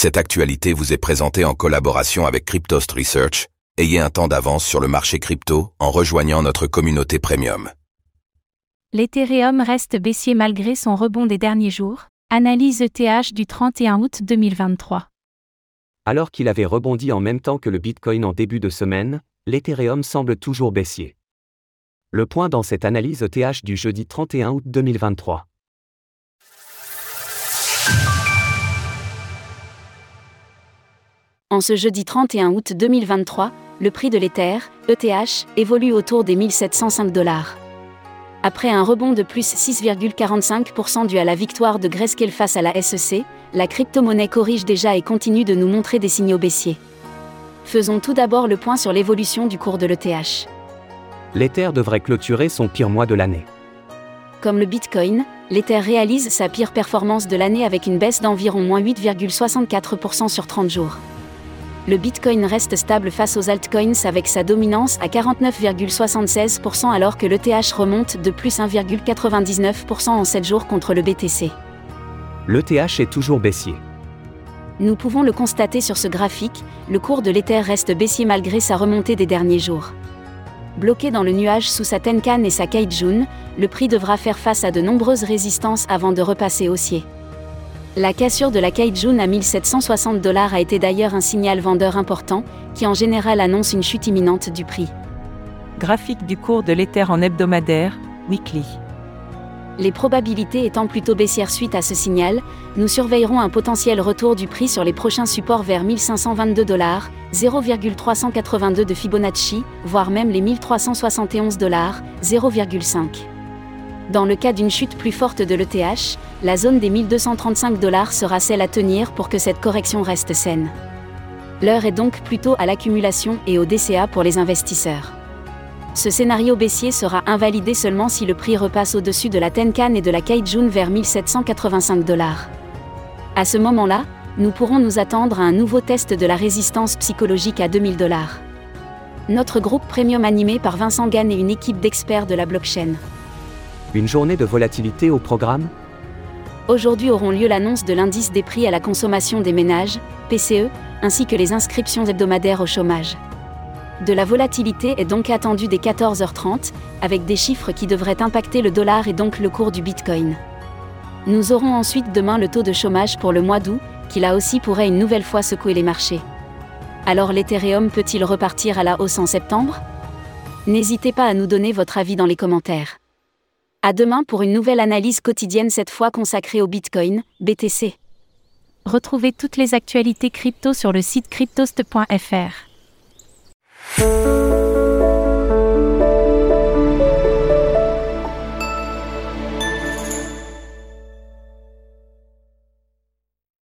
Cette actualité vous est présentée en collaboration avec Cryptost Research. Ayez un temps d'avance sur le marché crypto en rejoignant notre communauté premium. L'Ethereum reste baissier malgré son rebond des derniers jours. Analyse ETH du 31 août 2023. Alors qu'il avait rebondi en même temps que le Bitcoin en début de semaine, l'Ethereum semble toujours baissier. Le point dans cette analyse ETH du jeudi 31 août 2023. En ce jeudi 31 août 2023, le prix de l'Ether, ETH, évolue autour des 1705 dollars. Après un rebond de plus 6,45% dû à la victoire de Grayscale face à la SEC, la crypto-monnaie corrige déjà et continue de nous montrer des signaux baissiers. Faisons tout d'abord le point sur l'évolution du cours de l'ETH. L'Ether devrait clôturer son pire mois de l'année. Comme le Bitcoin, l'Ether réalise sa pire performance de l'année avec une baisse d'environ moins 8,64% sur 30 jours le Bitcoin reste stable face aux altcoins avec sa dominance à 49,76% alors que l'ETH remonte de plus 1,99% en 7 jours contre le BTC. L'ETH est toujours baissier. Nous pouvons le constater sur ce graphique, le cours de l'Ether reste baissier malgré sa remontée des derniers jours. Bloqué dans le nuage sous sa Tenkan et sa Kaijun, le prix devra faire face à de nombreuses résistances avant de repasser haussier. La cassure de la Kaijun à 1760 dollars a été d'ailleurs un signal vendeur important, qui en général annonce une chute imminente du prix. Graphique du cours de l'Ether en hebdomadaire, weekly. Les probabilités étant plutôt baissières suite à ce signal, nous surveillerons un potentiel retour du prix sur les prochains supports vers 1522 dollars, 0,382 de Fibonacci, voire même les 1371 dollars, 0,5. Dans le cas d'une chute plus forte de l'ETH, la zone des 1235 dollars sera celle à tenir pour que cette correction reste saine. L'heure est donc plutôt à l'accumulation et au DCA pour les investisseurs. Ce scénario baissier sera invalidé seulement si le prix repasse au-dessus de la Tenkan et de la Kaijun vers 1785 dollars. À ce moment-là, nous pourrons nous attendre à un nouveau test de la résistance psychologique à 2000 dollars. Notre groupe premium animé par Vincent Gann et une équipe d'experts de la blockchain. Une journée de volatilité au programme Aujourd'hui auront lieu l'annonce de l'indice des prix à la consommation des ménages, PCE, ainsi que les inscriptions hebdomadaires au chômage. De la volatilité est donc attendue dès 14h30, avec des chiffres qui devraient impacter le dollar et donc le cours du Bitcoin. Nous aurons ensuite demain le taux de chômage pour le mois d'août, qui là aussi pourrait une nouvelle fois secouer les marchés. Alors l'Ethereum peut-il repartir à la hausse en septembre? N'hésitez pas à nous donner votre avis dans les commentaires. À demain pour une nouvelle analyse quotidienne cette fois consacrée au Bitcoin, BTC. Retrouvez toutes les actualités crypto sur le site cryptost.fr.